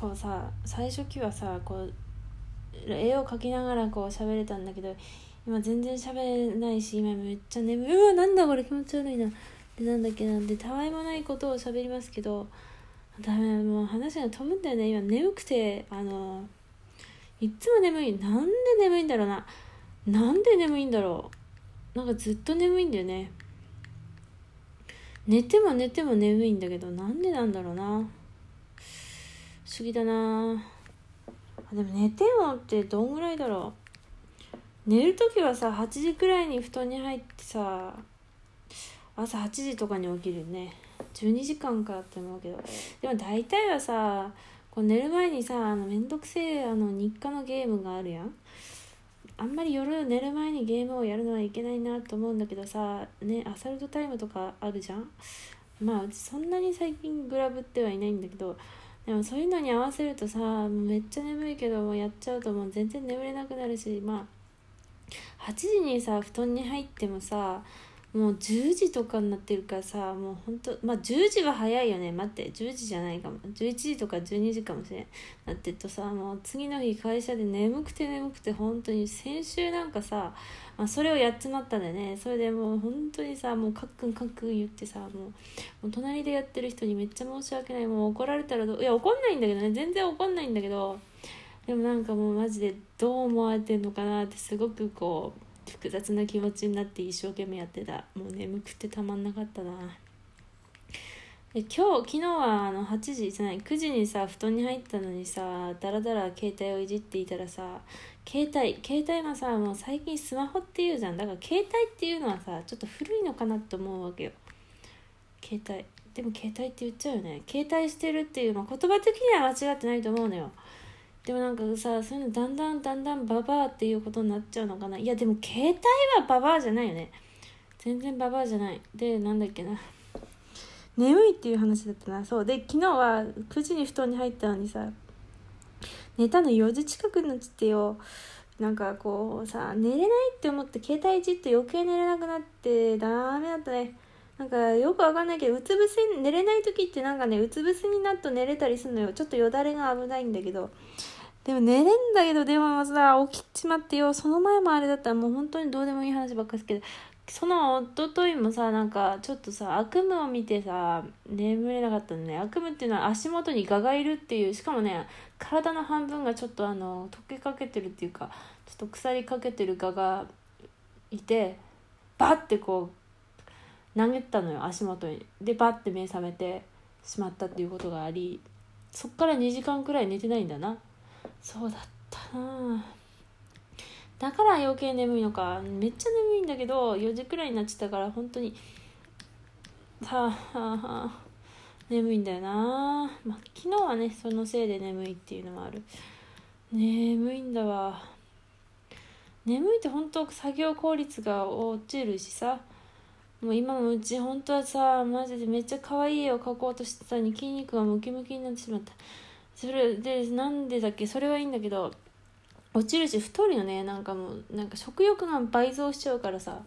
こうさ最初期はさこう絵を描きながらこう喋れたんだけど今全然喋れないし今めっちゃ眠い。うわなんだこれ気持ち悪いな。でなんだっけな。んでたわいもないことを喋りますけどダメもう話が飛ぶんだよね。今眠くてあのいっつも眠い。なんで眠いんだろうな。なんで眠いんだろう。なんかずっと眠いんだよね。寝ても寝ても眠いんだけどなんでなんだろうな。不思議だな。あでも寝てもってどんぐらいだろう。寝る時はさ8時くらいに布団に入ってさ朝8時とかに起きるね。12時間かって思うけど。でも大体はさこう寝る前にさあのめんどくせえあの日課のゲームがあるやん。あんまり夜寝る前にゲームをやるのはいけないなと思うんだけどさねアサルトタイムとかあるじゃん。まあうちそんなに最近グラブってはいないんだけどでもそういうのに合わせるとさめっちゃ眠いけどもやっちゃうともう全然眠れなくなるしまあ8時にさ布団に入ってもさもう10時とかになってるからさもうほんとまあ10時は早いよね。待って10時じゃないかも。11時とか12時かもしれん。なってるとさもう次の日会社で眠くて眠くて本当に先週なんかさ、まあ、それをやっちまったんだよね。それでもう本当にさもうカックンカックン言ってさもうもう隣でやってる人にめっちゃ申し訳ない。もう怒られたらどいや怒んないんだけどね。全然怒んないんだけど。でもなんかもうマジでどう思われてんのかなってすごくこう複雑な気持ちになって一生懸命やってた。もう眠くてたまんなかったな。で今日昨日はあの8時じゃない9時にさ布団に入ったのにさだらだら携帯をいじっていたらさ携帯携帯もさもう最近スマホっていうじゃん。だから携帯っていうのはさちょっと古いのかなと思うわけよ。携帯でも携帯って言っちゃうよね。携帯してるっていう、まあ、言葉的には間違ってないと思うのよ。でもなんかさそういうのだんだんだんだんババアっていうことになっちゃうのかな。いやでも携帯はババアじゃないよね。全然ババアじゃない。でなんだっけな。眠いっていう話だったな。そう。で昨日は9時に布団に入ったのにさ寝たの4時近くになっちゃってよ。なんかこうさ寝れないって思って携帯いじって余計寝れなくなってダメだったね。なんかよくわかんないけどうつ伏せ寝れない時ってなんかねうつ伏せになると寝れたりするのよ。ちょっとよだれが危ないんだけど。でも寝れんだけどでもさ起きちまってよ。その前もあれだったらもう本当にどうでもいい話ばっかですけど。その一昨日もさなんかちょっとさ悪夢を見てさ眠れなかったのね。悪夢っていうのは足元に蛾がいるっていうしかもね体の半分がちょっとあの溶けかけてるっていうかちょっと腐りかけてる蛾がいてバッてこう投げたのよ足元に。でバッて目覚めてしまったっていうことがありそっから2時間くらい寝てないんだな。そうだったな。だから余計眠いのか。めっちゃ眠いんだけど4時くらいになっちゃったから本当にはあはあ眠いんだよな。まあ昨日はねそのせいで眠いっていうのもある。眠いんだわ。眠いって本当作業効率が落ちるしさ。もう今のうち本当はさマジでめっちゃ可愛い絵を描こうとしてたのに筋肉がムキムキになってしまった。それでなんでだっけそれはいいんだけど落ちるし太るよね。なんかもうなんか食欲が倍増しちゃうからさ。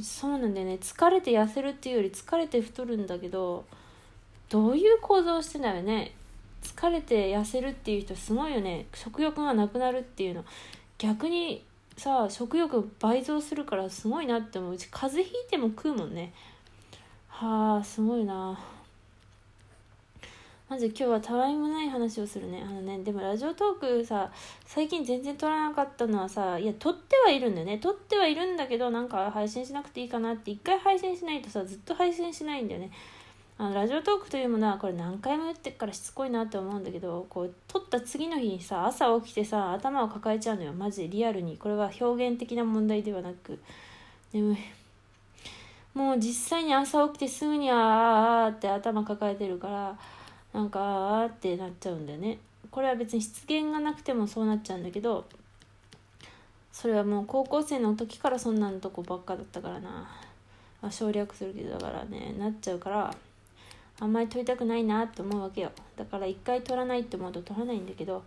そうなんだよね。疲れて痩せるっていうより疲れて太るんだけどどういう構造してんだよね。疲れて痩せるっていう人すごいよね。食欲がなくなるっていうの。逆にさ食欲倍増するからすごいなって思う。うち風邪ひいても食うもんね。はあすごいな。まず今日はたわいもない話をするね。あのねでもラジオトークさ最近全然撮らなかったのはさいや撮ってはいるんだよね。撮ってはいるんだけどなんか配信しなくていいかなって一回配信しないとさずっと配信しないんだよね。あのラジオトークというものはこれ何回も言ってっからしつこいなって思うんだけどこう撮った次の日にさ朝起きてさ頭を抱えちゃうのよマジでリアルに。これは表現的な問題ではなく。眠い。もう実際に朝起きてすぐにあーあーって頭抱えてるからなんかあーってなっちゃうんだよね。これは別に失言がなくてもそうなっちゃうんだけどそれはもう高校生の時からそんなのとこばっかだったからな。省略するけどだからねなっちゃうから。あんまり撮りたくないなって思うわけよ。だから一回撮らないって思うと撮らないんだけど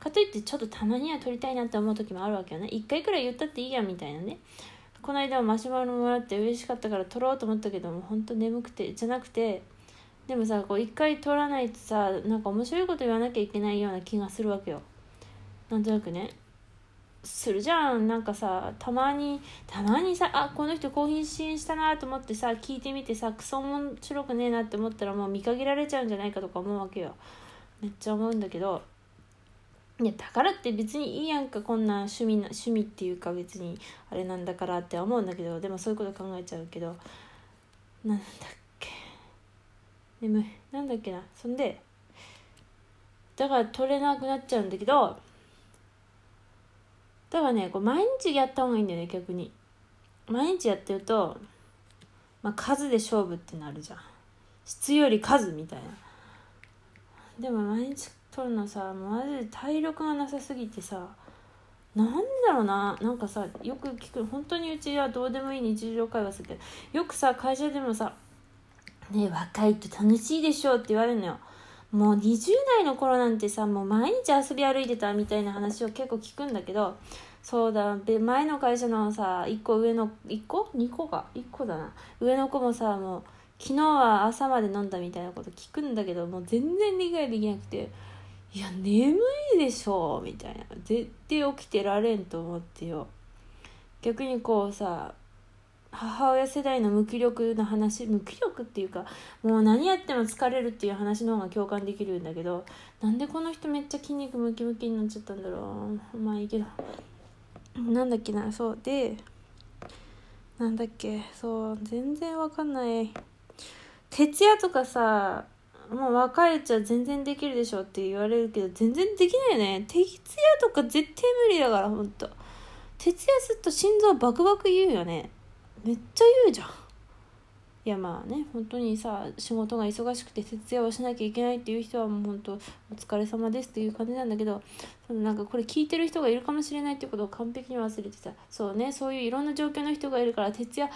かといってちょっとたまには撮りたいなって思う時もあるわけよね。一回くらい言ったっていいやみたいなね。この間はマシュマロもらって嬉しかったから撮ろうと思ったけども本当眠くてじゃなくてでもさこう一回取らないとさなんか面白いこと言わなきゃいけないような気がするわけよ。なんとなくね。するじゃん。なんかさたまにたまにさあこの人更新したなと思ってさ聞いてみてさクソ面白くねえなって思ったらもう見限られちゃうんじゃないかとか思うわけよ。めっちゃ思うんだけどいやだからって別にいいやんかこんな趣味な趣味っていうか別にあれなんだからって思うんだけどでもそういうこと考えちゃうけどなんだっけ。眠い。なんだっけな。そんでだから取れなくなっちゃうんだけどだからねこう毎日やった方がいいんだよね逆に。毎日やってると、まあ、数で勝負ってなるじゃん。質より数みたいな。でも毎日取るのさマジで体力がなさすぎてさなんだろうな。なんかさよく聞く本当にうちはどうでもいい日常会話するけどよくさ会社でもさ「ね若いと楽しいでしょ」って言われるのよ。もう20代の頃なんてさもう毎日遊び歩いてたみたいな話を結構聞くんだけどそうだ前の会社のさ1個上の1個 ?2 個か？1個だな。上の子もさもう昨日は朝まで飲んだみたいなこと聞くんだけどもう全然理解できなくていや眠いでしょみたいな。絶対起きてられんと思ってよ。逆にこうさ母親世代の無気力な話無気力っていうかもう何やっても疲れるっていう話の方が共感できるんだけどなんでこの人めっちゃ筋肉ムキムキになっちゃったんだろう。まあいいけど。なんだっけな。そう。でなんだっけ。そう。全然わかんない。徹夜とかさもう若いうちは全然できるでしょって言われるけど全然できないよね。徹夜とか絶対無理だからほんと。徹夜すると心臓バクバク言うよね。めっちゃ言うじゃん。いやまあね本当にさ仕事が忙しくて徹夜をしなきゃいけないっていう人はもう本当お疲れ様ですっていう感じなんだけどそのなんかこれ聞いてる人がいるかもしれないっていうことを完璧に忘れてたそうねそういういろんな状況の人がいるから徹夜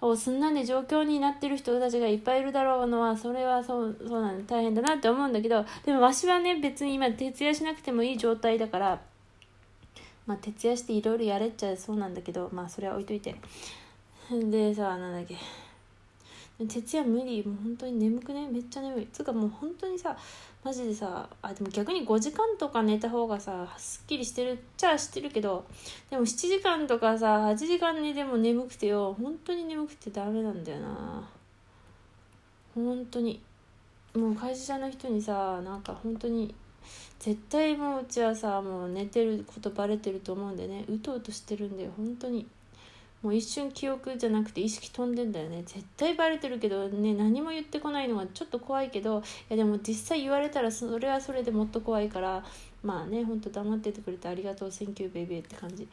をすんなんで状況になってる人たちがいっぱいいるだろうのはそれはそうそうなん大変だなって思うんだけどでもわしはね別に今徹夜しなくてもいい状態だからまあ徹夜していろいろやれっちゃそうなんだけどまあそれは置いといて。でさなんだっけ。徹夜無理もう本当に眠くね？めっちゃ眠い。つうかもう本当にさマジでさあでも逆に5時間とか寝た方がさすっきりしてるっちゃしてるけどでも7時間とかさ8時間寝ても眠くてよ本当に眠くてダメなんだよな。本当に。もう会社の人にさなんか本当に絶対もううちはさもう寝てることバレてると思うんでね。うとうとしてるんだよ本当に。もう一瞬記憶じゃなくて意識飛んでんだよね。絶対バレてるけどね何も言ってこないのがちょっと怖いけどいやでも実際言われたらそれはそれでもっと怖いからまあねほんと黙っててくれてありがとう thank you baby って感じ。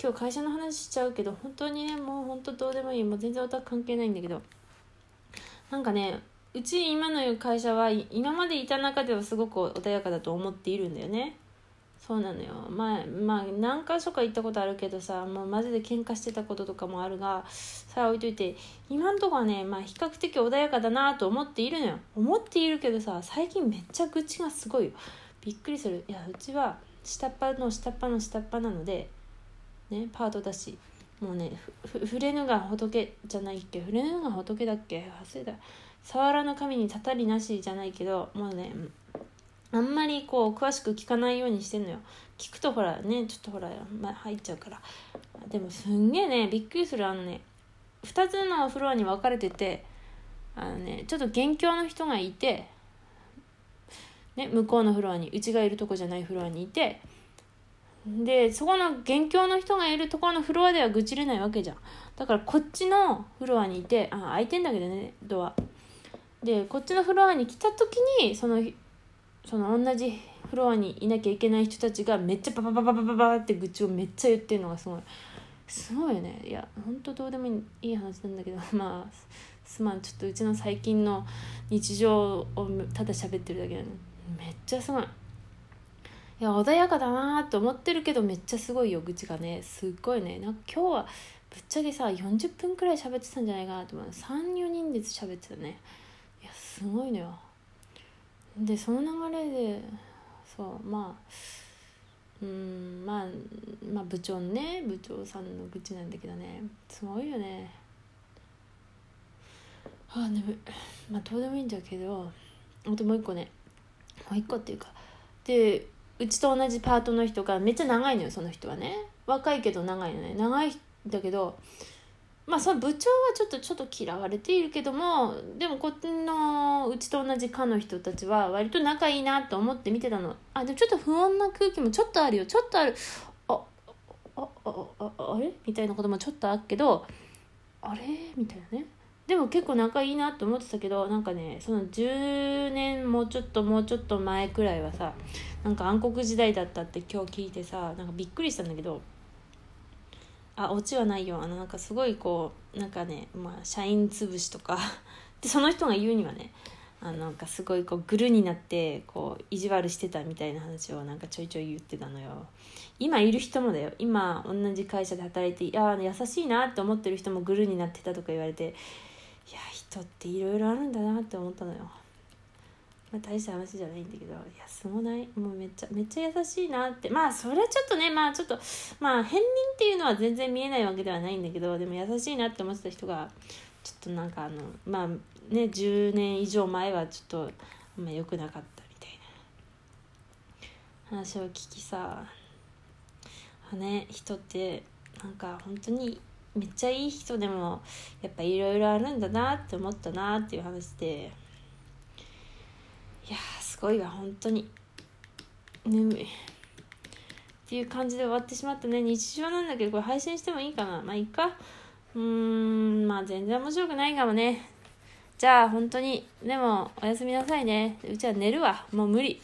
今日会社の話しちゃうけど本当にねもう本当どうでもいい。もう全然オタク関係ないんだけど。なんかねうち今の会社は今までいた中ではすごく穏やかだと思っているんだよね。そうなのよ。まあまあ何箇所か行ったことあるけどさもうマジで喧嘩してたこととかもあるがさあ置いといて今んとこはねまあ比較的穏やかだなと思っているのよ。思っているけどさ最近めっちゃ愚痴がすごいよ。びっくりする。いやうちは下っ端の下っ端の下っ端なのでねパートだしもうね触れぬが仏じゃないっけ？触れぬが仏だっけ？忘れた。触らぬ神にたたりなしじゃないけどもうねあんまりこう詳しく聞かないようにしてんのよ。聞くとほらねちょっとほら、まあ、入っちゃうから。でもすんげえねびっくりするあのね2つのフロアに分かれててあのねちょっと元凶の人がいてね向こうのフロアにうちがいるとこじゃないフロアにいてでそこの元凶の人がいるところのフロアでは愚痴れないわけじゃん。だからこっちのフロアにいてあ開いてんだけどねドア。でこっちのフロアに来た時にそのその同じフロアにいなきゃいけない人たちがめっちゃバババババババって愚痴をめっちゃ言ってるのがすごいすごいよねいやほんとどうでもいい話なんだけどまあすまんちょっとうちの最近の日常をただ喋ってるだけなのめっちゃすごいいや穏やかだなと思ってるけどめっちゃすごいよ愚痴がねすっごいねなんか今日はぶっちゃけさ40分くらい喋ってたんじゃないかなと思う34人で喋ってたねいやすごいのよでその流れでそうまあうんまあまあ部長ね部長さんの愚痴なんだけどねすごいよね。ああ眠い。まあどうでもいいんだけどあともう一個ね。もう一個っていうか。でうちと同じパートの人がめっちゃ長いのよその人はね。若いけど長いのね。長いんだけどまあその部長はちょっとちょっと嫌われているけどもでもこっちのうちと同じ課の人たちは割と仲いいなと思って見てたの。あでもちょっと不穏な空気もちょっとあるよ。ちょっとある。あああああれ？みたいなこともちょっとあるけどあれ？みたいなね。でも結構仲いいなと思ってたけどなんかねその10年もうちょっともうちょっと前くらいはさなんか暗黒時代だったって今日聞いてさなんかびっくりしたんだけどあオチはないよ。あのなんかすごいこうなんかねまあ社員潰しとか。でその人が言うにはねあのなんかすごいこうグルになってこう意地悪してたみたいな話をなんかちょいちょい言ってたのよ。今いる人もだよ。今同じ会社で働いていや優しいなって思ってる人もグルになってたとか言われていや人っていろいろあるんだなって思ったのよ。まあ、大した話じゃないんだけどいやすごない？もうめっちゃめっちゃ優しいなってまあそれはちょっとねまあちょっとまあ片鱗っていうのは全然見えないわけではないんだけどでも優しいなって思ってた人がちょっとなんかあのまあね10年以上前はちょっとあんま良くなかったみたいな話を聞きさあね人ってなんか本当にめっちゃいい人でもやっぱいろいろあるんだなって思ったなっていう話で。すごいわ本当に。眠い。っていう感じで終わってしまったね。日常なんだけどこれ配信してもいいかな？まあいっか。うーんまあ全然面白くないかもね。じゃあ本当に。でもおやすみなさいね。うちは寝るわ。もう無理。